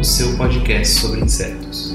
o seu podcast sobre insetos.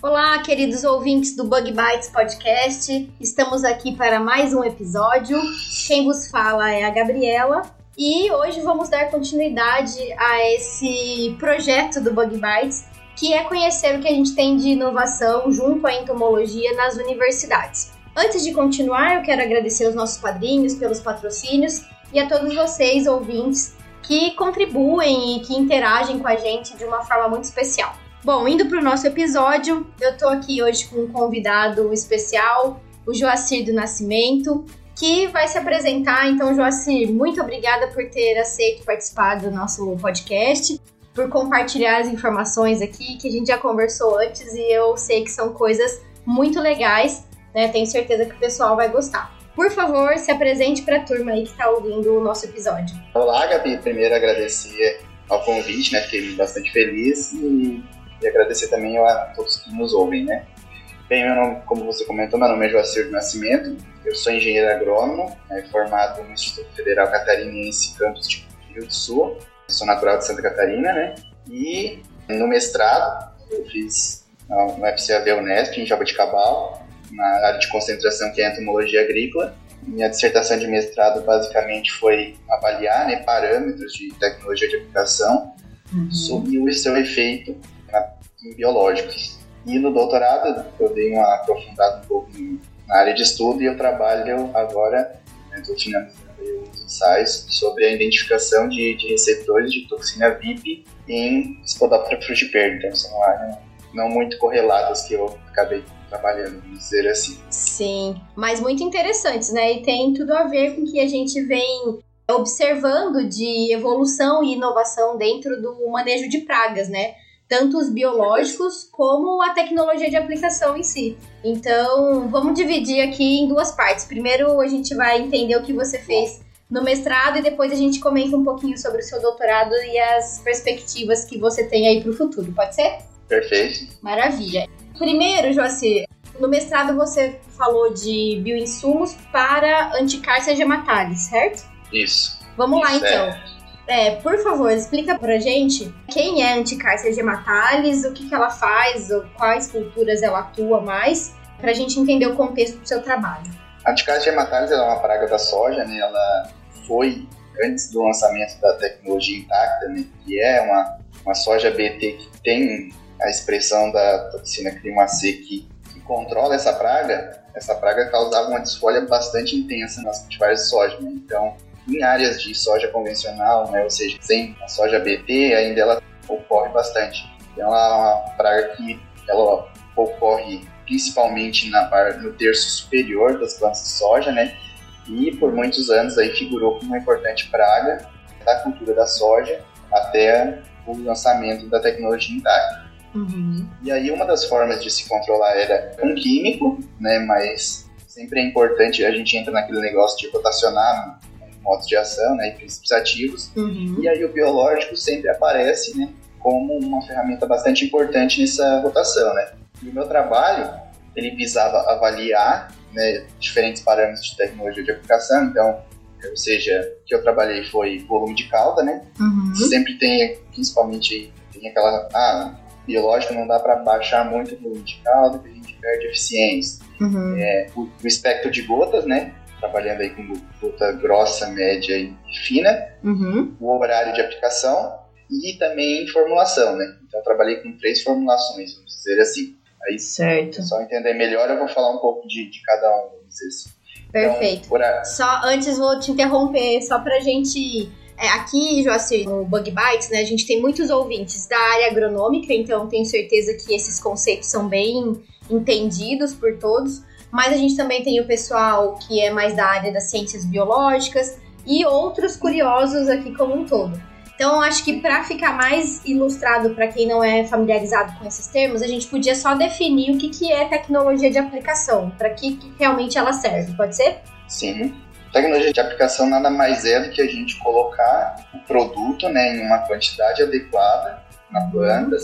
Olá, queridos ouvintes do Bug Bites Podcast. Estamos aqui para mais um episódio. Quem vos fala é a Gabriela. E hoje vamos dar continuidade a esse projeto do Bug Bites, que é conhecer o que a gente tem de inovação junto à entomologia nas universidades. Antes de continuar, eu quero agradecer aos nossos padrinhos pelos patrocínios e a todos vocês, ouvintes, que contribuem e que interagem com a gente de uma forma muito especial. Bom, indo para o nosso episódio, eu tô aqui hoje com um convidado especial, o Joacir do Nascimento, que vai se apresentar. Então, Joacir, muito obrigada por ter aceito participar do nosso podcast, por compartilhar as informações aqui que a gente já conversou antes e eu sei que são coisas muito legais, né? Tenho certeza que o pessoal vai gostar. Por favor, se apresente para a turma aí que está ouvindo o nosso episódio. Olá, Gabi. Primeiro agradecer ao convite, né? Fiquei bastante feliz e, e agradecer também a todos que nos ouvem, né? Bem, meu nome, como você comentou, meu nome é Joacir do Nascimento. Eu sou engenheiro agrônomo, né, formado no Instituto Federal Catarinense, campus de Rio do Sul. Sou natural de Santa Catarina, né? E no mestrado eu fiz no FCAV Unesp, em Jaboticabal, na área de concentração que é entomologia agrícola. Minha dissertação de mestrado basicamente foi avaliar né, parâmetros de tecnologia de aplicação sobre o seu efeito em biológicos. E no doutorado eu dei uma aprofundada um pouco na área de estudo e eu trabalho agora, estou os ensaios sobre a identificação de, de receptores de toxina VIP em Spodoptera frugiperda. Então são áreas não muito correlatas que eu acabei trabalhando, vamos dizer assim. Sim, mas muito interessantes, né? E tem tudo a ver com o que a gente vem observando de evolução e inovação dentro do manejo de pragas, né? Tanto os biológicos como a tecnologia de aplicação em si. Então, vamos dividir aqui em duas partes. Primeiro, a gente vai entender o que você fez no mestrado e depois a gente comenta um pouquinho sobre o seu doutorado e as perspectivas que você tem aí para o futuro. Pode ser? Perfeito? Maravilha. Primeiro, Joacir, no mestrado você falou de bioinsumos para anticárcia gematalis, certo? Isso. Vamos lá Isso, então. É, por favor, explica pra gente quem é anticárcia gematalis, o que, que ela faz, ou quais culturas ela atua mais, pra gente entender o contexto do seu trabalho. A Anticárdia gematalis ela é uma praga da soja, né? Ela foi antes do lançamento da tecnologia intacta, né? Que é uma, uma soja BT que tem a expressão da toxina clima C que, que controla essa praga. Essa praga causava uma desfolha bastante intensa nas cultivares de soja, né? Então, em áreas de soja convencional, né? Ou seja, sem a soja BT, ainda ela ocorre bastante. Então, ela é uma praga que ela ocorre principalmente na no terço superior das plantas de soja, né? E por muitos anos aí figurou como uma importante praga da cultura da soja até o lançamento da tecnologia intacta. E aí uma das formas de se controlar era com químico, né? Mas sempre é importante a gente entra naquele negócio de rotacionar modos de ação, né? E princípios ativos. Uhum. E aí o biológico sempre aparece, né, como uma ferramenta bastante importante nessa rotação, né? E o meu trabalho, ele visava avaliar, né, diferentes parâmetros de tecnologia de aplicação, então, ou seja, o que eu trabalhei foi volume de cauda, né? Uhum. Sempre tem, principalmente, tem aquela, ah, biológico não dá para baixar muito o volume de cauda, que a gente perde eficiência Uhum. o, o espectro de gotas, né? Trabalhando aí com gota grossa, média e fina, Uhum. o horário de aplicação e também formulação, né? Então eu trabalhei com três formulações, vamos dizer assim. Aí, se Certo. pessoal entender melhor, eu vou falar um pouco de, de cada um, vamos dizer assim. Perfeito. Então, Só antes vou te interromper, só pra gente É, aqui, Joacir, no Bug Bites, né, a gente tem muitos ouvintes da área agronômica, então tenho certeza que esses conceitos são bem entendidos por todos. Mas a gente também tem o pessoal que é mais da área das ciências biológicas e outros curiosos aqui como um todo. Então, acho que para ficar mais ilustrado para quem não é familiarizado com esses termos, a gente podia só definir o que, que é tecnologia de aplicação, para que, que realmente ela serve, pode ser? Sim. Tecnologia de aplicação nada mais é do que a gente colocar o produto né, em uma quantidade adequada na planta,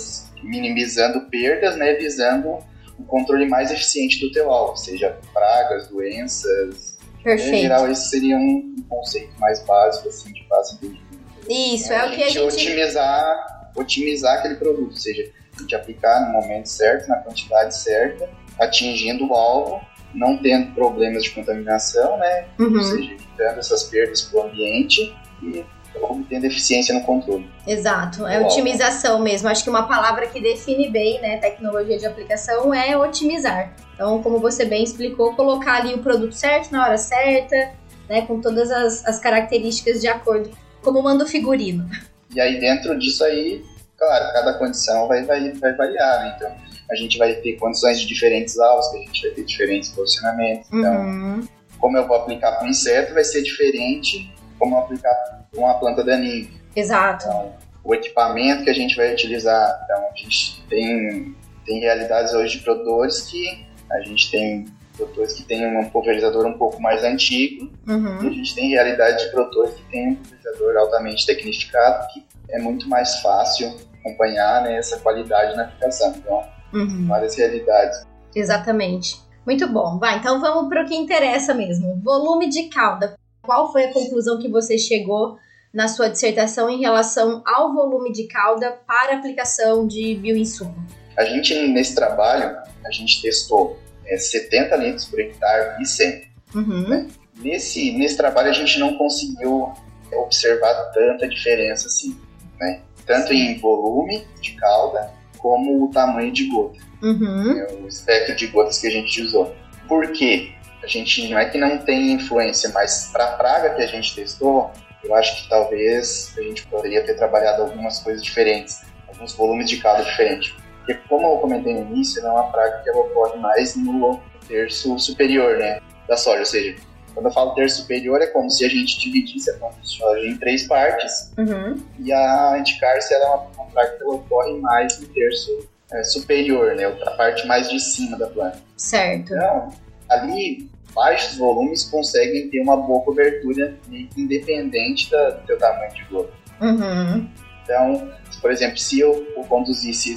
minimizando perdas, né, visando um controle mais eficiente do teu alvo, seja pragas, doenças. Perfeito. Em geral, esse seria um conceito mais básico, assim, de fácil entendimento. Isso, é o que a gente... Otimizar, otimizar aquele produto, ou seja, a gente aplicar no momento certo, na quantidade certa, atingindo o alvo, não tendo problemas de contaminação, né? Uhum. Ou seja, evitando essas perdas para o ambiente e obtendo eficiência no controle. Exato, é Uau. otimização mesmo. Acho que uma palavra que define bem, né, tecnologia de aplicação é otimizar. Então, como você bem explicou, colocar ali o produto certo na hora certa, né, com todas as, as características de acordo, como manda o figurino. E aí dentro disso aí, claro, cada condição vai, vai, vai variar, né? Então a gente vai ter condições de diferentes alvos, que a gente vai ter diferentes posicionamentos. Então, Uhum. como eu vou aplicar para um inseto, vai ser diferente como eu aplicar para uma planta daninha. Exato. Então, o equipamento que a gente vai utilizar. Então, a gente tem, tem realidades hoje de produtores que a gente tem produtores que têm um pulverizador um pouco mais antigo e a Uhum. gente tem realidade de produtores que tem um pulverizador altamente tecnificado que é muito mais fácil acompanhar né, essa qualidade na aplicação. Então, Uhum. várias realidades. Exatamente. Muito bom. Vai, então vamos para o que interessa mesmo. Volume de cauda. Qual foi a conclusão que você chegou na sua dissertação em relação ao volume de cauda para aplicação de bioinsumo? A gente, nesse trabalho, a gente testou é, 70 litros por hectare e 100. Uhum. Nesse, nesse trabalho a gente não conseguiu observar tanta diferença assim, né? Tanto em volume de cauda como o tamanho de gota, Uhum. né? o espectro de gotas que a gente usou. Por quê? A gente não é que não tem influência, mas para a praga que a gente testou, eu acho que talvez a gente poderia ter trabalhado algumas coisas diferentes, alguns volumes de cauda diferentes. Porque como eu comentei no início, ela é uma praga que ela ocorre mais no terço superior, né, da soja, ou seja, quando eu falo terço superior é como se a gente dividisse a planta de soja em três partes Uhum. e a anticárcia é uma, uma praga que ela ocorre mais no terço é, superior, né, a parte mais de cima da planta. Certo. Então, ali, baixos volumes conseguem ter uma boa cobertura que independente da- do teu tamanho de gota. Uhum. Então, por exemplo, se eu, eu conduzisse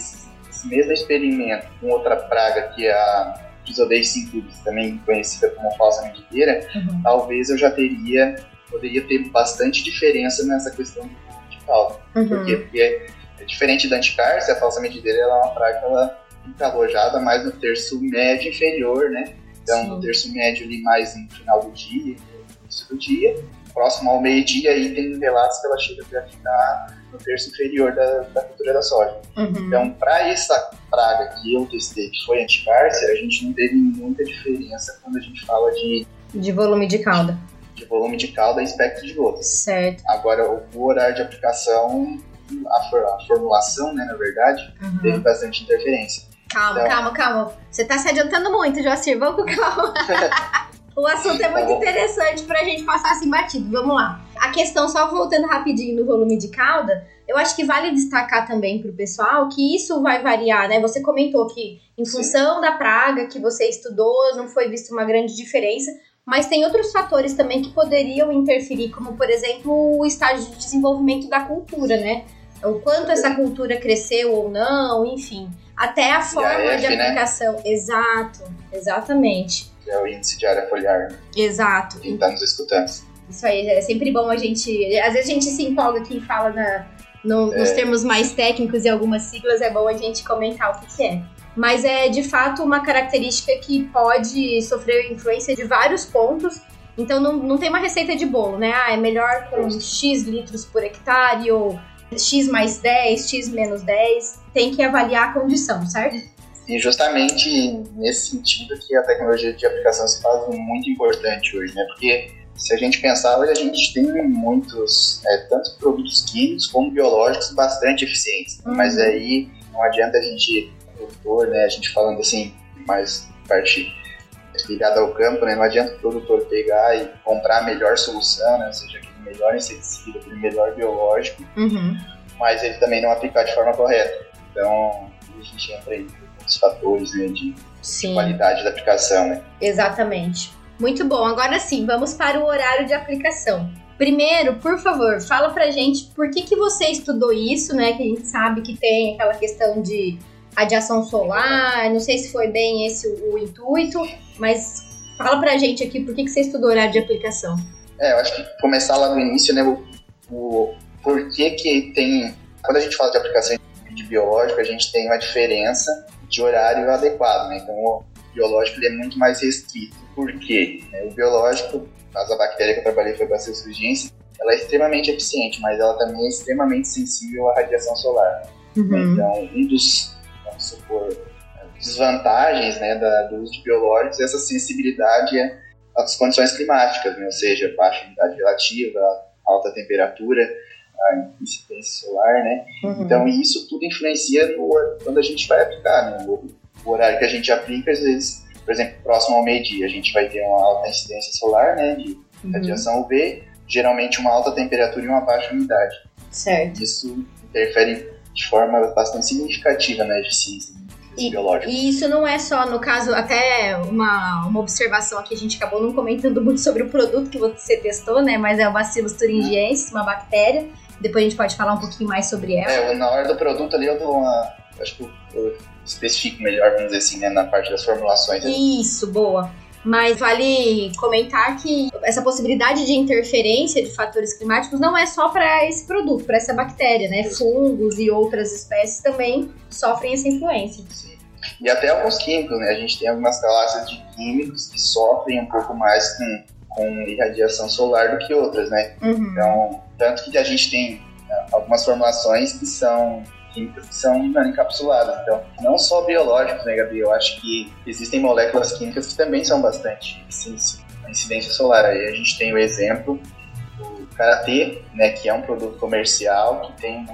esse, mesmo experimento com outra praga que é a Physodeis simplex, também conhecida como falsa medideira, Uhum. talvez eu já teria, poderia ter bastante diferença nessa questão do de caldo. Quê? Uhum. Porque é, é diferente da anticárcia, a falsa medideira ela é uma praga que ela fica alojada mais no terço médio inferior, né? Então, Sim. no terço médio ali mais no final do dia, no início do dia. Próximo ao meio-dia, aí tem relatos que ela chega a ficar no terço inferior da, da cultura da soja. Uhum. Então, para essa praga que eu testei, que foi anticárcia, a gente não teve muita diferença quando a gente fala de, De volume de cauda. de volume de calda e espectro de gotas. Certo. Agora, o horário de aplicação, a, for- a formulação, né, na verdade, Uhum. teve bastante interferência. Calma, Então- calma, calma. Você tá se adiantando muito, Joacir. Vamos com calma. o assunto é muito Tá interessante pra gente passar assim batido. Vamos lá. A questão, só voltando rapidinho no volume de cauda, eu acho que vale destacar também pro pessoal que isso vai variar, né? Você comentou que em função da praga que você estudou, não foi vista uma grande diferença. Mas tem outros fatores também que poderiam interferir, como por exemplo o estágio de desenvolvimento da cultura, né? O quanto essa cultura cresceu ou não, enfim. Até a forma de F, né? aplicação. Exato, exatamente. Que é o índice de área foliar, né, Exato. quem está nos escutando. Isso aí, é sempre bom a gente. Às vezes a gente se empolga aqui e fala na- no- nos É. termos mais técnicos e algumas siglas, é bom a gente comentar o que, que é. Mas é de fato uma característica que pode sofrer influência de vários pontos. Então não, não tem uma receita de bolo, né? Ah, é melhor com X litros por hectare ou X mais 10, X menos 10. Tem que avaliar a condição, certo? E justamente nesse sentido que a tecnologia de aplicação se faz muito importante hoje, né? Porque se a gente pensar, hoje a gente tem muitos, é, tanto produtos químicos como biológicos bastante eficientes. Uhum. Mas aí não adianta a gente, produtor, né, a gente falando assim, mais parte ligada ao campo, né, não adianta o produtor pegar e comprar a melhor solução, né, ou seja, aquele melhor inseticida, aquele melhor biológico, Uhum. mas ele também não aplicar de forma correta. Então, a gente entra aí nos fatores né, de Sim. qualidade da aplicação, né. Exatamente. Muito bom. Agora sim, vamos para o horário de aplicação. Primeiro, por favor, fala pra gente por que, que você estudou isso, né? Que a gente sabe que tem aquela questão de radiação solar, não sei se foi bem esse o, o intuito, mas fala pra gente aqui por que, que você estudou horário de aplicação. É, eu acho que começar lá no início, né, o, o porquê que tem... Quando a gente fala de aplicação de biológico, a gente tem uma diferença de horário adequado, né? Então, o biológico ele é muito mais restrito. Por quê? É, O biológico, caso da bactéria que eu trabalhei foi Bacillus thuringiensis, ela é extremamente eficiente, mas ela também é extremamente sensível à radiação solar. Uhum. Então, um dos, vamos supor, desvantagens né, da, do uso de biológicos é essa sensibilidade às condições climáticas, né? ou seja, baixa umidade relativa, alta temperatura, a incidência solar, né? Uhum. Então, isso tudo influencia no, quando a gente vai aplicar, né? O, o horário que a gente aplica, às vezes, por exemplo, próximo ao meio-dia, a gente vai ter uma alta incidência solar, né, de Uhum. radiação UV, geralmente uma alta temperatura e uma baixa umidade. Certo. Isso interfere de forma bastante significativa na eficiência E- biológica. E isso não é só, no caso, até uma, uma observação aqui, a gente acabou não comentando muito sobre o produto que você testou, né? Mas é o Bacillus thuringiensis, uma bactéria. Depois a gente pode falar um pouquinho mais sobre ela. É, na hora do produto ali eu dou uma. Acho que eu, eu especifico melhor, vamos dizer assim, né, na parte das formulações. Isso, boa. Mas vale comentar que essa possibilidade de interferência de fatores climáticos não é só para esse produto, para essa bactéria, né? Fungos e outras espécies também sofrem essa influência. Sim. E até alguns químicos, né? A gente tem algumas classes de químicos que sofrem um pouco mais com, com irradiação solar do que outras, né? Uhum. Então, tanto que a gente tem né, algumas formulações que são químicas que são nanoencapsuladas. Então, não só biológicos, né, Gabi? Eu acho que existem moléculas químicas que também são bastante à incidência solar. Aí a gente tem o exemplo do Karatê, né, que é um produto comercial que tem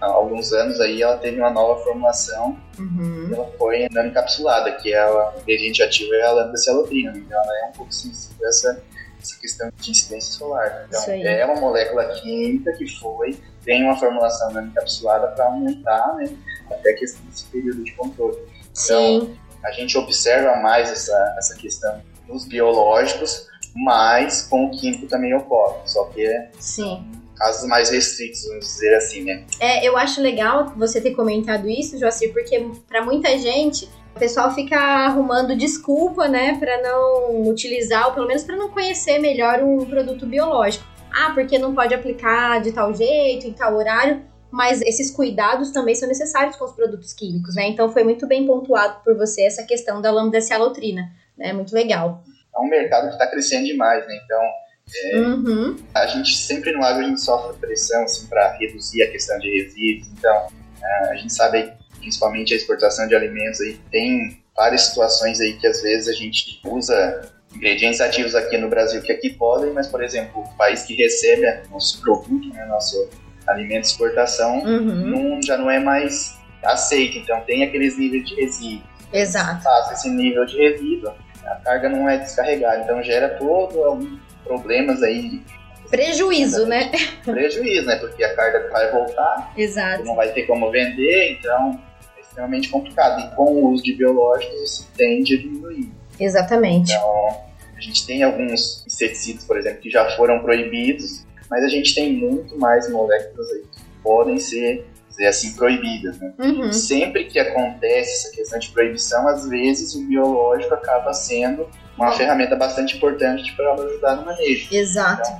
há alguns anos aí ela teve uma nova formulação Uhum. ela foi nanoencapsulada, que é o ingrediente ativo é a lambda cialotrina, então ela é um pouco sensível a essa, essa questão de incidência solar. Então, é uma molécula química que foi, tem uma formulação nanoencapsulada para aumentar, né, até que esse, período de controle. Sim, A gente observa mais essa, essa questão nos biológicos, mas com o químico também ocorre, só que é sim. casos mais restritos, vamos dizer assim, né. É, eu acho legal você ter comentado isso, Joacir, porque pra muita gente o pessoal fica arrumando desculpa, né, Pra não utilizar, ou pelo menos pra não conhecer melhor um produto biológico. Ah, porque não pode aplicar de tal jeito, em tal horário. Mas esses cuidados também são necessários com os produtos químicos, né? Então foi muito bem pontuado por você essa questão da lambda cialotrina, né? Muito legal. É um mercado que está crescendo demais, né, então Uhum. a gente sempre no agro a gente sofre pressão assim, para reduzir a questão de resíduos. Então, eh, a gente sabe principalmente a exportação de alimentos aí tem várias situações aí que às vezes a gente usa ingredientes ativos aqui no Brasil que aqui podem, mas por exemplo, o país que recebe nosso produto, né, nosso alimento de exportação, Uhum. não, já não é mais aceito. Então, tem aqueles níveis de resíduo. Exato. Passa esse nível de resíduo, a carga não é descarregada. Então, gera todo alguns problemas aí Prejuízo, né? prejuízo, né? Porque a carga vai voltar, Exato. não vai ter como vender, então extremamente complicado. E com o uso de biológicos, isso tende a diminuir. Exatamente. Então, a gente tem alguns inseticidas, por exemplo, que já foram proibidos, mas a gente tem muito mais moléculas aí que podem ser, dizer assim, proibidas, né? Uhum. Sempre que acontece essa questão de proibição, às vezes o biológico acaba sendo uma ferramenta bastante importante para ajudar no manejo. Exato.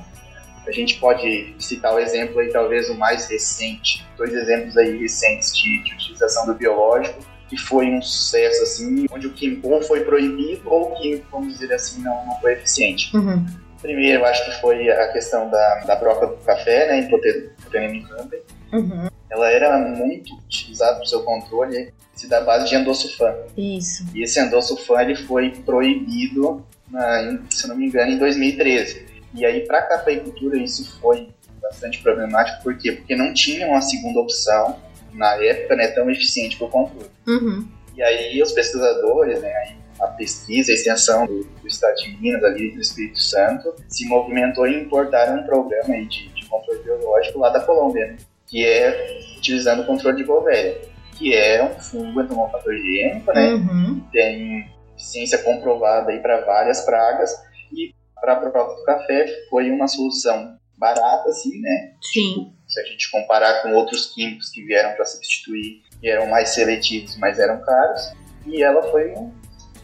A gente pode citar o exemplo aí, talvez o mais recente, dois exemplos aí recentes de, de utilização do biológico, que foi um sucesso, assim, onde o químico ou foi proibido ou o químico, vamos dizer assim, não, não foi eficiente. Uhum. Primeiro, acho que foi a questão da, da broca do café, né, Hipotenone camper. Uhum. Ela era muito utilizada para o seu controle se da base de endosulfan. Isso. E esse endosulfan ele foi proibido, na, em- se não me engano, em 2013. E aí, para a cafeicultura, isso foi bastante problemático. Por quê? Porque não tinha uma segunda opção, na época, né, tão eficiente para o controle. Uhum. E aí, os pesquisadores, né, a pesquisa, a extensão do, do estado de Minas, ali do Espírito Santo, se movimentou em importar um programa aí de, de controle biológico lá da Colômbia, né, que é utilizando o controle de Bovéria, que é um fungo entomopatogênico, né, Uhum. tem eficiência comprovada aí para várias pragas e para a prova do café foi uma solução barata, assim, né? Sim. Se a gente comparar com outros químicos que vieram para substituir, que eram mais seletivos, mas eram caros, e ela foi um,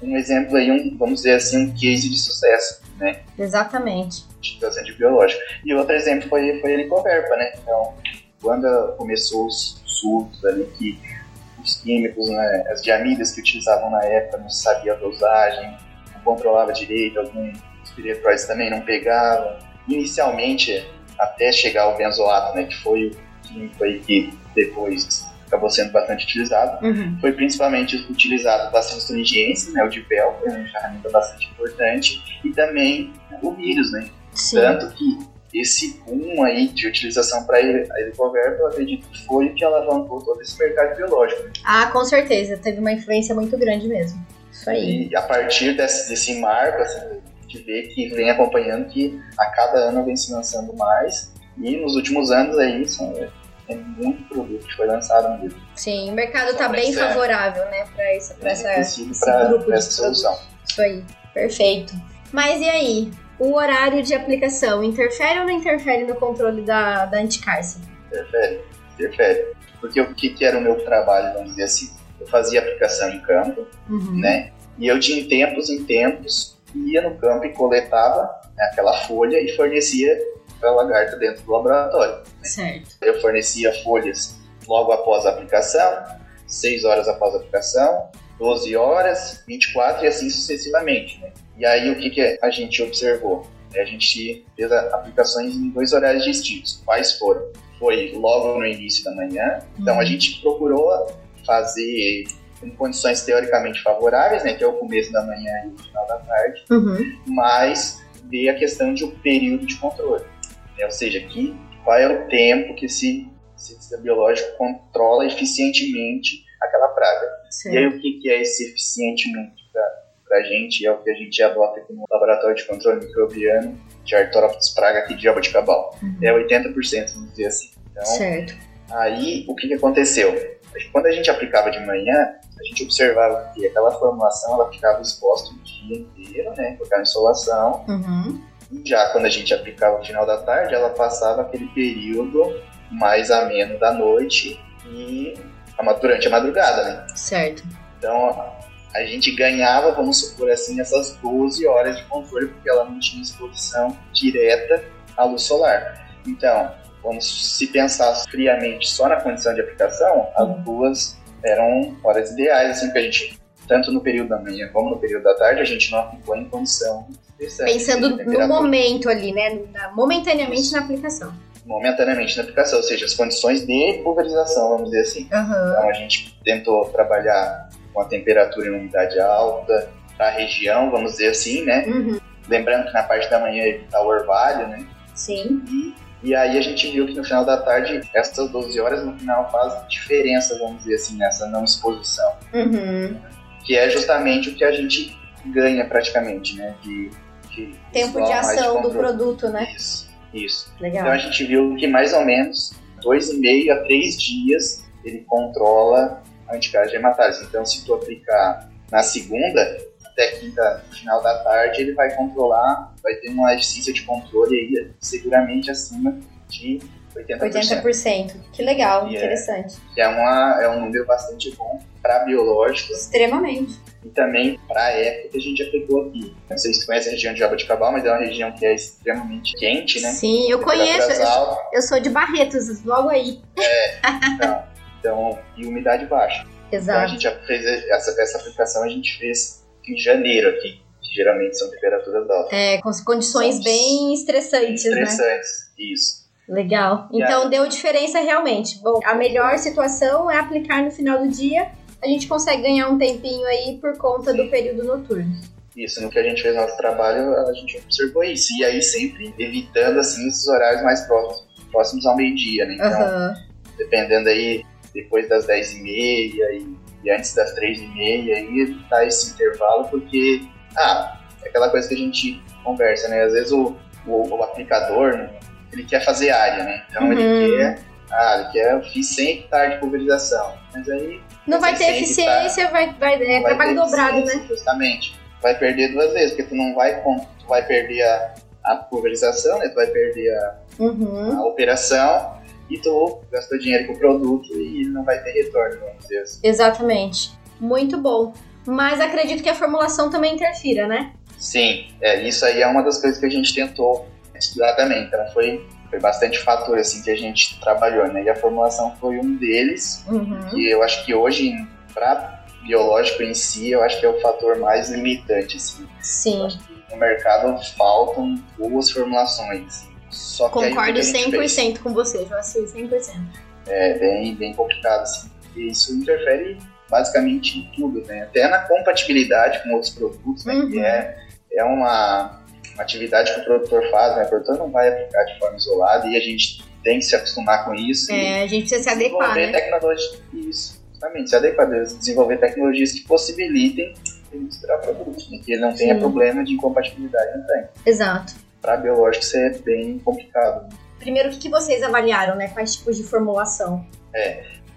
um exemplo aí, um, vamos dizer assim, um case de sucesso, né? Exatamente. De tratamento biológico. E outro exemplo foi, foi a helicoverpa, né? Então, quando começou os surtos ali que os químicos, né, as diamidas que utilizavam na época não sabia a dosagem, não controlava direito, alguns piretróides também não pegavam. Inicialmente, até chegar ao benzoato, né, que foi o químico aí que depois acabou sendo bastante utilizado, Uhum. foi principalmente utilizado bastante astringência, né, o dipel, que é uma ferramenta bastante importante, e também o vírus, né, Sim. tanto que esse boom aí de utilização para a helicoverpa, eu acredito que foi o que alavancou todo esse mercado biológico. Ah, com certeza. Teve uma influência muito grande mesmo. Isso aí. E a partir desse, desse marco, assim, gente vê que vem acompanhando que a cada ano vem se lançando mais. E nos últimos anos aí são, é muito produto que foi lançado mesmo. Sim, o mercado tá Só bem pra- favorável, né, pra, essa, pra Bem essa, esse pra- grupo pra de essa solução. produtos. Isso aí, perfeito. Mas e aí? O horário de aplicação interfere ou não interfere no controle da, da anticárcia? Interfere, interfere. Porque o que, que era o meu trabalho, vamos dizer assim? Eu fazia aplicação em campo, Uhum. né? E eu de tempos em tempos ia no campo e coletava né, aquela folha e fornecia para a lagarta dentro do laboratório. Certo. Eu fornecia folhas logo após a aplicação, 6 horas após a aplicação, 12 horas, 24 e assim sucessivamente. Né? E aí o que, que a gente observou? A gente fez aplicações em dois horários distintos. Quais foram? Foi logo no início da manhã, então a gente procurou fazer em condições teoricamente favoráveis, né, que é o começo da manhã e o final da tarde, Uhum. mas ver a questão de um período de controle. né? Ou seja, que, qual é o tempo que esse cientista biológico controla eficientemente aquela praga. E aí o que, que é esse eficientemente para a gente? É o que a gente adota aqui no laboratório de controle microbiano de Artorópolis praga aqui de Jaboticabal. Uhum. É 80%, vamos dizer assim. Então, Certo. Aí, o que, que aconteceu? Quando a gente aplicava de manhã, a gente observava que aquela formulação ela ficava exposta o dia inteiro, né? Por causa da insolação. Uhum. Já quando a gente aplicava no final da tarde, ela passava aquele período mais ameno da noite e durante a madrugada, né? Certo. Então, a- a gente ganhava, vamos supor assim, essas 12 horas de controle, porque ela não tinha exposição direta à luz solar. Então, vamos se pensar friamente só na condição de aplicação, as duas eram horas ideais, assim, que a gente, tanto no período da manhã como no período da tarde, a gente não aplicou em condição Pensando de no momento ali, né? momentaneamente na aplicação. momentaneamente na aplicação, ou seja, as condições de pulverização, vamos dizer assim. Aham. Então a gente tentou trabalhar com a temperatura e umidade alta para a região, vamos dizer assim, né? Uhum. Lembrando que na parte da manhã evitar o orvalho, né? Sim. E, e aí a gente viu que no final da tarde, essas 12 horas no final faz diferença, vamos dizer assim, nessa não exposição. Uhum. Que é justamente o que a gente ganha praticamente, né? De, de Tempo de ação do controle. produto, né? Isso, isso. Legal. Então a gente viu que mais ou menos dois e meio a três dias ele controla a anticárdia hematase. Então se tu aplicar na segunda até quinta, no final da tarde, ele vai controlar, vai ter uma eficiência de controle aí seguramente acima de 80%. 80%. Que legal, E é- interessante. Que é, uma, é um número bastante bom para biológicos Extremamente. e também para a época que a gente aplicou aqui. Não sei se você conhece a região de Jaboticabal, mas é uma região que é extremamente quente, né? Sim, eu conheço. Eu, eu sou de Barretos, logo aí. Então, então, e umidade baixa. Então a Exato. gente fez essa, essa aplicação a gente fez em janeiro aqui, que geralmente são temperaturas altas. É, com condições São bem estressantes, né? Interessantes, isso. Legal. E Então aí? deu diferença realmente. Bom, a melhor situação é aplicar no final do dia. A gente consegue ganhar um tempinho aí por conta do período noturno. Isso, no que a gente fez nosso trabalho, a gente observou isso. E aí sempre evitando, assim, esses horários mais próximos, próximos ao meio-dia, né? Então, Aham. dependendo aí, depois das 10 e meia e, e antes das 3 e meia, aí evitar esse intervalo, porque, ah, é aquela coisa que a gente conversa, né? Às vezes o, o, o aplicador, né, ele quer fazer área, né? Então Uhum. ele quer, ah, ele quer, eu fiz 100 hectares de pulverização. Mas aí Não vai ter eficiência, vai, vai, é trabalho dobrado, né? Justamente. Vai perder duas vezes, porque tu não vai, tu vai perder a, a pulverização, né? Tu vai perder a, Uhum. a operação e tu gastou dinheiro com o produto e não vai ter retorno, vamos dizer assim. Exatamente. Muito bom. Mas acredito que a formulação também interfira, né? Sim, é, isso aí é uma das coisas que a gente tentou estudar também. Então foi, foi bastante fator assim que a gente trabalhou, né? E a formulação foi um deles. Uhum. E eu acho que hoje, para biológico em si, eu acho que é o fator mais limitante, assim. Sim. Acho que no mercado faltam boas formulações. Só que aí, que Concordo a gente fez? 100% com você, Joacir, 100%. É bem, bem complicado, assim. E isso interfere basicamente em tudo, né? Até na compatibilidade com outros produtos, né? Uhum. Que é, é uma, uma atividade que o produtor faz, né? O produtor não vai aplicar de forma isolada e a gente tem que se acostumar com isso. É, a gente precisa se adequar, desenvolver né? tecnologia, isso, justamente, se adequar, desenvolver tecnologias que possibilitem misturar produtos, né? Que ele não tenha Sim. problema de incompatibilidade, não tem. Exato. Para biológico isso é bem complicado. Primeiro, o que, que vocês avaliaram, né? Quais tipos de formulação?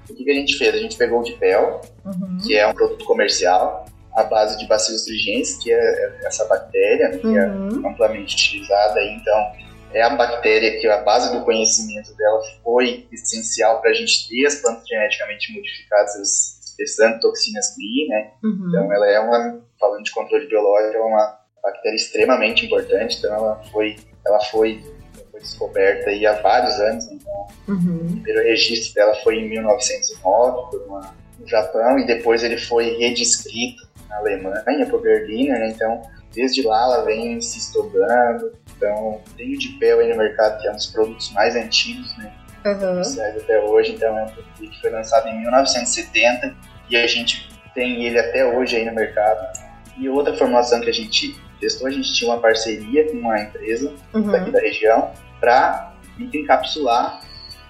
O que, que a gente fez? A gente pegou o dipel, Uhum. que é um produto comercial, à base de Bacillus thuringiensis, que é essa bactéria, né, que é Uhum. amplamente utilizada. Então, é a bactéria que a base do conhecimento dela foi essencial para a gente ter as plantas geneticamente modificadas testando toxinas free, né? Uhum. Então, ela é uma, falando de controle biológico, é uma bactéria extremamente importante. Então, ela foi, ela foi, foi descoberta aí há vários anos. Então, Uhum. o primeiro registro dela foi em 1909 por uma, no Japão e depois ele foi redescrito na Alemanha por Berliner, né? Então, desde lá ela vem se estudando. Então, tem o Dipel aí no mercado, que é um dos produtos mais antigos, né? Uhum. até hoje, então é um produto que foi lançado em 1970 e a gente tem ele até hoje aí no mercado. E outra formulação que a gente testou, a gente tinha uma parceria com uma empresa daqui Uhum. da região para encapsular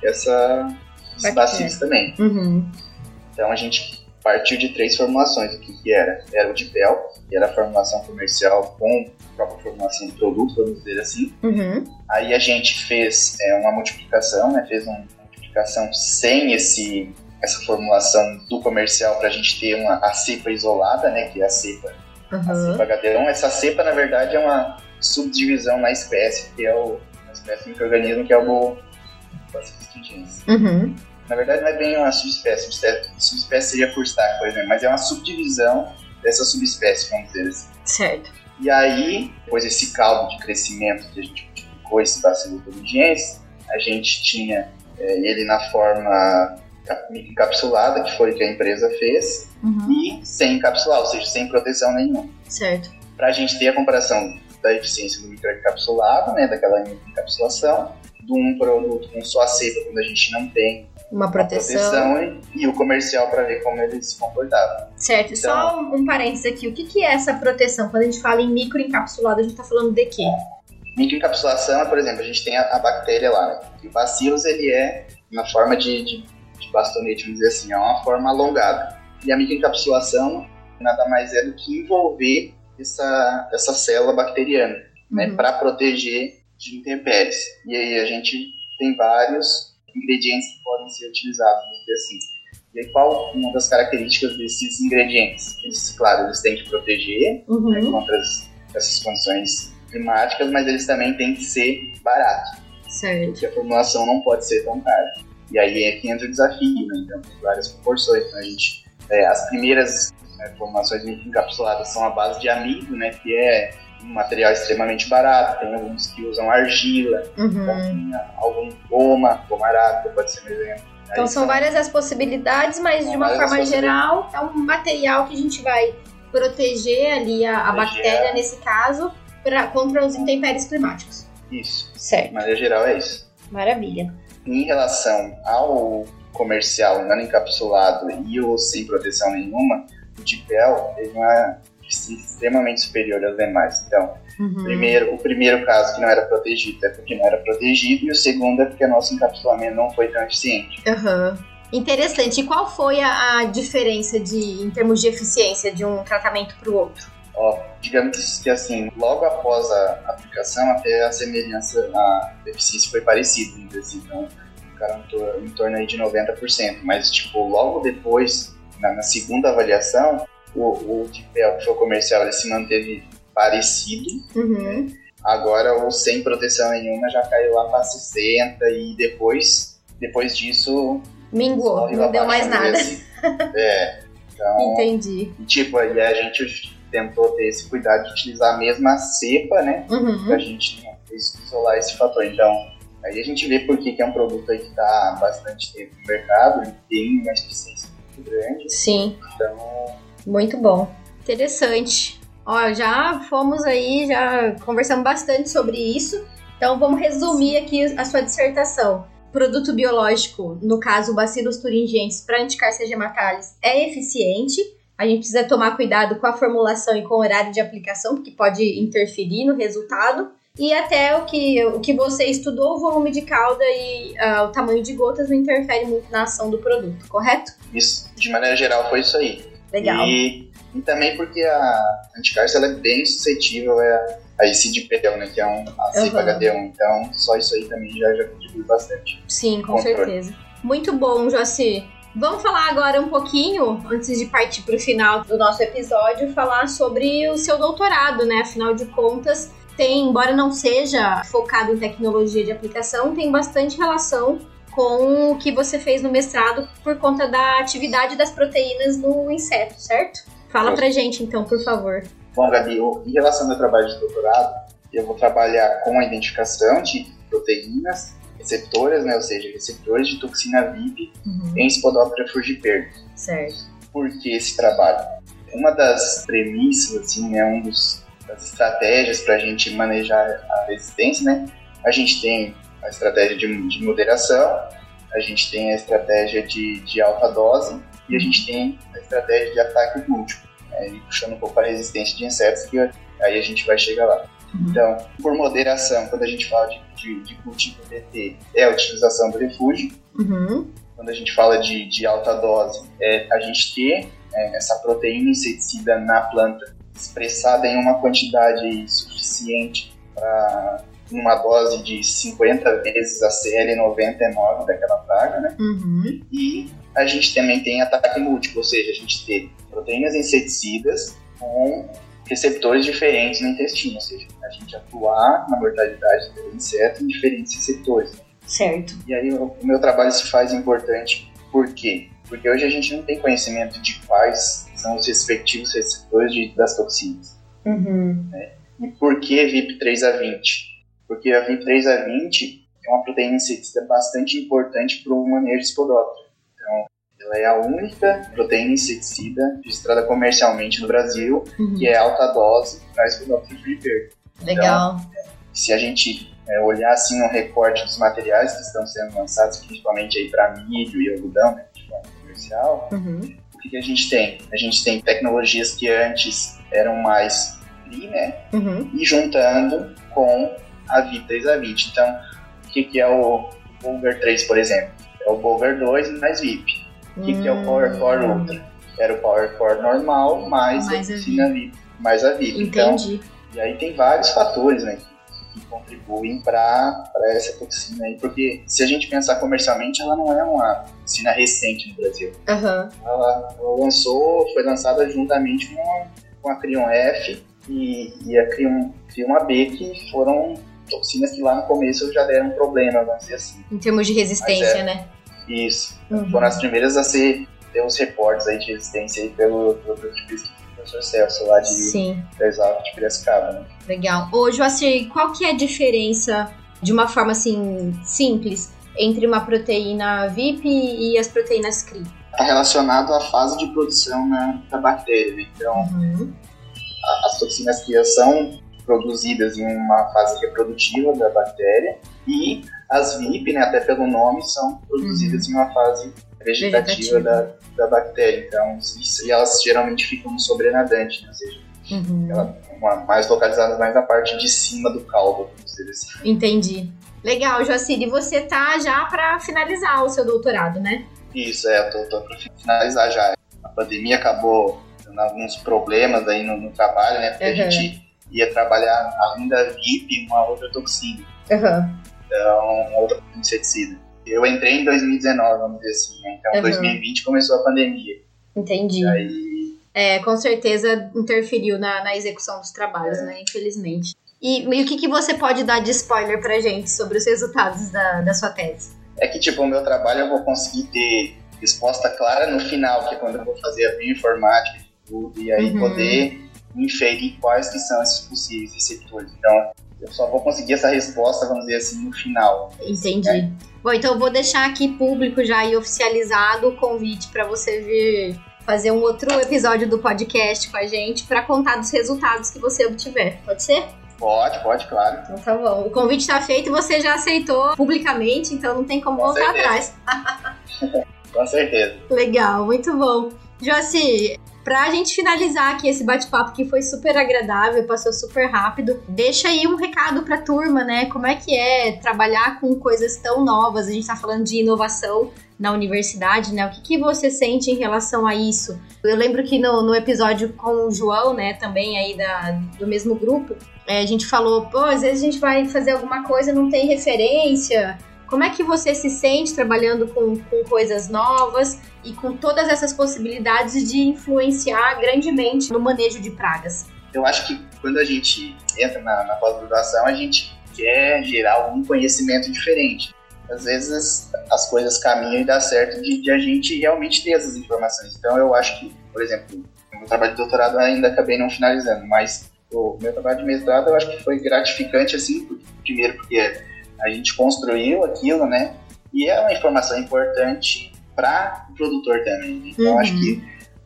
essa esses bacilos também. Uhum. Então a gente partiu de três formulações. O que, que era? Era o Dipel, que era a formulação comercial com a própria formulação de produto, vamos dizer assim. Uhum. Aí a gente fez é, uma multiplicação, né? Fez uma multiplicação sem esse essa formulação do comercial para a gente ter uma a cepa isolada, né? Que é a cepa, a Uhum. cepa HD1. Essa cepa, na verdade, é uma subdivisão na espécie, que é o uma espécie microorganismo que é o Bacillus thuringiensis. Uhum. Na verdade, não é bem uma subespécie. Subespécie, subespécie seria Furstac, por exemplo, mas é uma subdivisão dessa subespécie, vamos dizer assim. Certo. E aí, depois desse caldo de crescimento que a gente multiplicou esse bacilo thuringiensis, a gente tinha é, ele na forma encapsulada, que foi o que a empresa fez, Uhum. e sem encapsular, ou seja, sem proteção nenhuma. Certo. Para a gente ter a comparação da eficiência do microencapsulado, né, daquela encapsulação, de um produto com só cepa, quando a gente não tem Uma proteção. proteção, e, e o comercial para ver como ele se comportava. Certo. Só um, um parênteses aqui. O que, que é essa proteção? Quando a gente fala em microencapsulado, a gente tá falando de quê? Microencapsulação é, por exemplo, a gente tem a, a bactéria lá, né? E o bacillus, ele é uma forma de, de, de bastonete, vamos dizer assim, é uma forma alongada. E a microencapsulação nada mais é do que envolver essa, essa célula bacteriana, né? Uhum. Para proteger de intempéries. E aí a gente tem vários ingredientes que podem ser utilizados, vamos dizer assim. E aí, qual uma das características desses ingredientes? Eles, claro, eles têm que proteger, né, Uhum. contra as- essas condições climáticas, mas eles também têm que ser baratos, Certo. porque a formulação não pode ser tão cara. E aí é que entra o desafio, né? Então, tem várias proporções. Então, a gente, é, as primeiras né, formulações encapsuladas são a base de amido, né? Que é um material extremamente barato. Tem alguns que usam argila, Uhum. algum goma, goma arábica, pode ser um exemplo. Então Aí são várias as possibilidades, mas de uma forma geral é um material que a gente vai proteger ali a, a Proteger. bactéria, nesse caso, pra, contra os intempéries climáticos. Isso, Certo. de maneira geral é isso. Maravilha. Em relação ao comercial não encapsulado e o sem proteção nenhuma, o Dipel teve uma extremamente superior às demais. Então, Uhum. primeiro, o primeiro caso que não era protegido é porque não era protegido, e o segundo é porque nosso encapsulamento não foi tão eficiente. Aham. Interessante. E qual foi a, a diferença de, em termos de eficiência de um tratamento para o outro? Ó, digamos que assim, logo após a aplicação, até a semelhança, a eficiência foi parecida, assim, então, ficaram em tor- em torno aí de 90%, mas tipo, logo depois, na, na segunda avaliação, o, o que foi comercial, ele se manteve parecido, Uhum. agora o sem proteção nenhuma já caiu lá para 60% e depois, depois disso, Minguou, não deu mais nada. assim. É, então... Entendi. E, tipo, aí a gente tentou ter esse cuidado de utilizar a mesma cepa, né? Pra Uhum. gente né, isolar esse fator. Então, aí a gente vê por que é um produto aí que tá há bastante tempo no mercado, ele tem uma eficiência muito grande. Sim, Então, muito bom. Interessante. Ó, já fomos aí, já conversamos bastante sobre isso. Então vamos resumir aqui a sua dissertação. Produto biológico, no caso o Bacillus thuringiensis para anticarcegematalis, é eficiente. A gente precisa tomar cuidado com a formulação e com o horário de aplicação, porque pode interferir no resultado. E até o que, o que você estudou, o volume de cauda e ah, o tamanho de gotas não interfere muito na ação do produto, correto? isso, de maneira geral, foi isso aí. Legal. E, e também porque a anticárcia ela é bem suscetível a, a esse dipel, né? Que é um, a Aham. HD1. Então, só isso aí também já, já contribui bastante. Sim, com Controle. certeza. Muito bom, Joci. Vamos falar agora um pouquinho, antes de partir para o final do nosso episódio, falar sobre o seu doutorado, né? Afinal de contas, tem, embora não seja focado em tecnologia de aplicação, tem bastante relação com o que você fez no mestrado por conta da atividade das proteínas no inseto, certo? Fala pra gente então, por favor. Bom, Gabi, eu- em relação ao meu trabalho de doutorado, eu vou trabalhar com a identificação de proteínas receptoras, né, ou seja, receptores de toxina VIP em Spodoptera frugiper. Certo. Por que esse trabalho? Uma das premissas, assim, né, um dos, das estratégias para a gente manejar a resistência, né, a gente tem a estratégia de, de moderação, a gente tem a estratégia de, de alta dose e a gente tem a estratégia de ataque múltiplo, né, puxando um pouco para a resistência de insetos, que aí a gente vai chegar lá. Então, por moderação, quando a gente fala de, de, de cultivo DT, é a utilização do refúgio. Uhum. Quando a gente fala de, de alta dose, é a gente ter é, essa proteína inseticida na planta expressada em uma quantidade suficiente para uma dose de 50 vezes a CL99 daquela praga, né? Uhum. E a gente também tem ataque múltiplo, ou seja, a gente ter proteínas inseticidas com receptores diferentes no intestino, ou seja, a gente atuar na mortalidade do inseto em diferentes receptores. Certo. E aí o meu trabalho se faz importante por quê? Porque hoje a gente não tem conhecimento de quais são os respectivos receptores de- das toxinas. Uhum. E por que VIP3A20? Porque a VIP3A20 é uma proteína inseticida bastante importante para o manejo de. Então, ela é a única proteína inseticida registrada comercialmente no Brasil Uhum. que é alta dose para Spodoptera frugiper. Legal. se a gente é, olhar assim no recorte dos materiais que estão sendo lançados, principalmente aí para milho e algodão, né, de forma comercial, Uhum. o que, que a gente tem? A gente tem tecnologias que antes eram mais free, né, Uhum. e juntando com a VIP 3A20. Então, o que, que é o Bulgar 3, por exemplo? É o Bulgar 2 mais VIP. O que, que é o Power Core Hum. Ultra? Era o Power Core normal mais, Mais a a VIP. Mais a VIP. Entendi. Então, e aí tem vários fatores, né, que, que contribuem para essa toxina aí, porque se a gente pensar comercialmente, ela não é uma toxina recente no Brasil. Aham. Ela, ela lançou, foi lançada juntamente com a, com a Crion F e, e a Crion, Crion AB, que foram toxinas que lá no começo já deram problema, vamos dizer assim. Em termos de resistência, Mas é. né? Isso. Uhum. Foram as primeiras a ser ter os reportes aí de resistência aí pelo, pelo grupo de pesquisa professor Celso, lá de Sim, da Exalc de Piracicaba, né? legal. Ô, Joacir, qual que é a diferença, de uma forma assim, simples, entre uma proteína VIP e as proteínas CRI? Está relacionado à fase de produção na, da bactéria, né? Então, Uhum. a- as toxinas que são produzidas em uma fase reprodutiva da bactéria e as VIP, né, até pelo nome, são produzidas em uma fase vegetativa, Vegetativa. Da, da bactéria. Então, isso, e elas geralmente ficam no sobrenadante, né? ou seja, Uhum. Ela é uma, mais localizada mais na parte de cima do caldo, vamos dizer assim. Entendi. Legal, Joacir. E você tá já para finalizar o seu doutorado, né? Isso, é, tô, tô pra finalizar já. A pandemia acabou dando alguns problemas aí no, no trabalho, né? Porque Uhum. a gente ia trabalhar, além da VIP, uma outra toxina. Aham. Então, outro inseticida. Eu entrei em 2019, vamos dizer assim, né? Então, Uhum. 2020 começou a pandemia. Entendi. Aí, É, com certeza interferiu na, na execução dos trabalhos, né? Infelizmente. E, e o que, que você pode dar de spoiler pra gente sobre os resultados da, da sua tese? é que, tipo, o meu trabalho eu vou conseguir ter resposta clara no final, que é quando eu vou fazer a bioinformática e tudo, e aí Uhum. poder inferir quais que são esses possíveis receptores. Então, eu só vou conseguir essa resposta, vamos dizer assim, no final. Entendi. Bom, então eu vou deixar aqui público já e oficializado o convite para você vir fazer um outro episódio do podcast com a gente para contar dos resultados que você obtiver. Pode ser? Pode, pode, claro. Então tá bom. O convite tá feito e você já aceitou publicamente, então não tem como Com voltar certeza. atrás. Com certeza. Legal, muito bom. Joaci, pra gente finalizar aqui esse bate-papo que foi super agradável, passou super rápido, deixa aí um recado pra turma, né? Como é que é trabalhar com coisas tão novas? A gente tá falando de inovação na universidade, né? O que, que você sente em relação a isso? Eu lembro que no, no episódio com o João, né, também aí da, do mesmo grupo, é, a gente falou, pô, às vezes a gente vai fazer alguma coisa não tem referência. Como é que você se sente trabalhando com, com coisas novas e com todas essas possibilidades de influenciar grandemente no manejo de pragas? Eu acho que quando a gente entra na, na pós-graduação, a gente quer gerar algum conhecimento diferente. Às vezes as coisas caminham e dá certo de, de a gente realmente ter essas informações. Então eu acho que, por exemplo, meu trabalho de doutorado ainda acabei não finalizando, mas o meu trabalho de mestrado eu acho que foi gratificante, assim, primeiro porque a gente construiu aquilo, né? E é uma informação importante para o produtor também. né? Então Uhum. acho que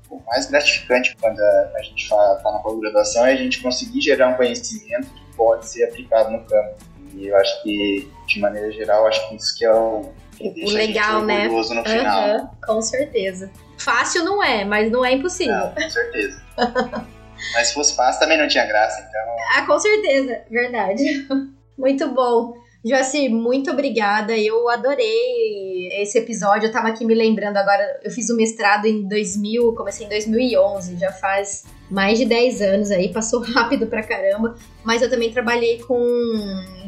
o mais gratificante quando a, a gente está na pós-graduação é a gente conseguir gerar um conhecimento que pode ser aplicado no campo. E eu acho que, de maneira geral, acho que isso que é o que O legal, né? no final. Aham, com certeza. Fácil não é, mas não é impossível. Não, com certeza. Mas se fosse fácil também não tinha graça, então Ah, com certeza, verdade. Muito bom. Joacir, muito obrigada. Eu adorei esse episódio. Eu tava aqui me lembrando agora, eu fiz o mestrado em 2000, comecei em 2011, já faz mais de 10 anos aí, passou rápido pra caramba. Mas eu também trabalhei com,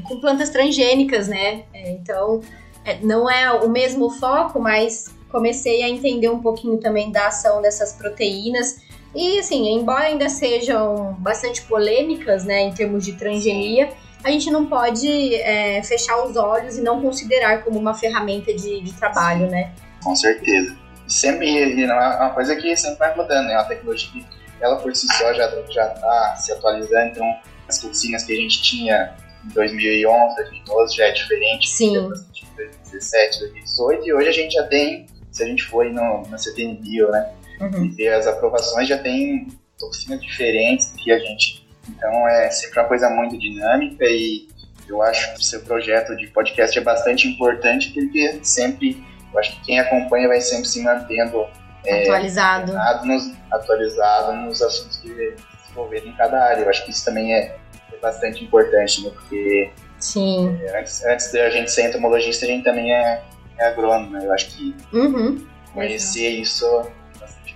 com plantas transgênicas, né? É, Então, é, não é o mesmo foco, mas comecei a entender um pouquinho também da ação dessas proteínas. E assim, embora ainda sejam bastante polêmicas, né, em termos de transgenia, a gente não pode é, fechar os olhos e não considerar como uma ferramenta de, de trabalho, né? com certeza. Sempre, e não é uma coisa que sempre vai mudando, né? Uma tecnologia que ela por si só já já está se atualizando, então as toxinas que a gente tinha em 2011, 2012 já é diferente Sim. do que em 2017, 2018, e hoje a gente já tem, se a gente for no, no CTN Bio, né? Uhum. e ver as aprovações já tem toxinas diferentes que a gente. Então é sempre uma coisa muito dinâmica e eu acho que o seu projeto de podcast é bastante importante porque sempre, eu acho que quem acompanha vai sempre se mantendo é, Atualizado. nos, atualizado nos assuntos que se desenvolverem em cada área. Eu acho que isso também é, é bastante importante, né? Porque Sim. é, antes, antes da gente ser entomologista, a gente também é, é agrônomo, né? Eu acho que Uhum. conhecer isso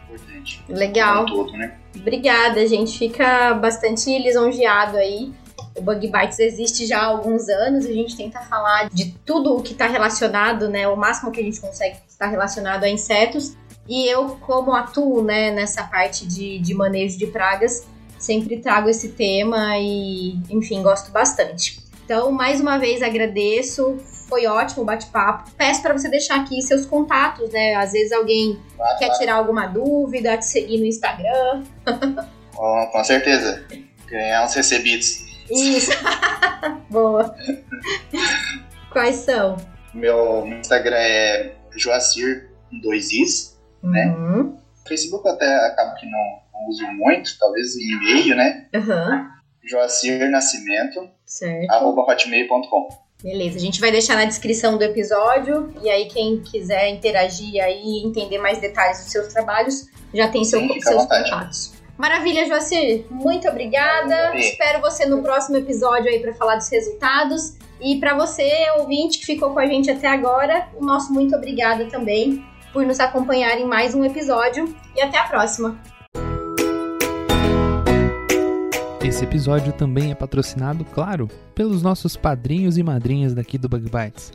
importante. Legal. Todo, né? Obrigada, a gente fica bastante lisonjeado aí. O Bug Bites existe já há alguns anos, a gente tenta falar de tudo o que está relacionado, né? O máximo que a gente consegue estar relacionado a insetos. E eu, como atuo né, nessa parte de, de manejo de pragas, sempre trago esse tema e, enfim, gosto bastante. Então, mais uma vez agradeço, foi ótimo o bate-papo. Peço para você deixar aqui seus contatos, né? Às vezes alguém Claro, quer claro. tirar alguma dúvida, te seguir no Instagram. Com, com certeza. Ganhar uns recebidos. Isso. Boa. Quais são? Meu Instagram é Joacir com dois Is. Né? Uhum. Facebook eu até acabo que não, não uso muito, talvez e-mail, né? Aham. Joacir Nascimento, Certo. arroba hotmail.com. Beleza. A gente vai deixar na descrição do episódio. E aí, quem quiser interagir aí e entender mais detalhes dos seus trabalhos, já tem seu- Sim, seus vontade. contatos. Maravilha, Joacir. Muito obrigada. Sim. Espero você no próximo episódio aí para falar dos resultados. E para você, ouvinte que ficou com a gente até agora, o nosso muito obrigada também por nos acompanhar em mais um episódio. E até a próxima. Esse episódio também é patrocinado, claro, pelos nossos padrinhos e madrinhas daqui do Bug Bites.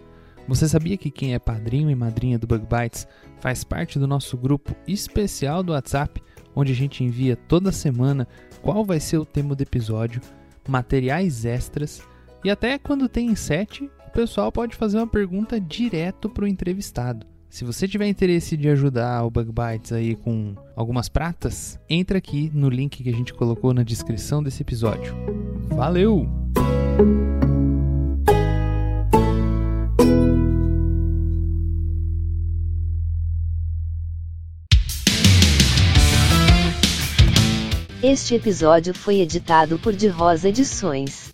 Você sabia que quem é padrinho e madrinha do Bug Bites faz parte do nosso grupo especial do WhatsApp, onde a gente envia toda semana qual vai ser o tema do episódio, materiais extras e até quando tem sete, o pessoal pode fazer uma pergunta direto para o entrevistado. Se você tiver interesse de ajudar o Bug Bites aí com algumas pratas, entra aqui no link que a gente colocou na descrição desse episódio. Valeu! Este episódio foi editado por De Rosa Edições.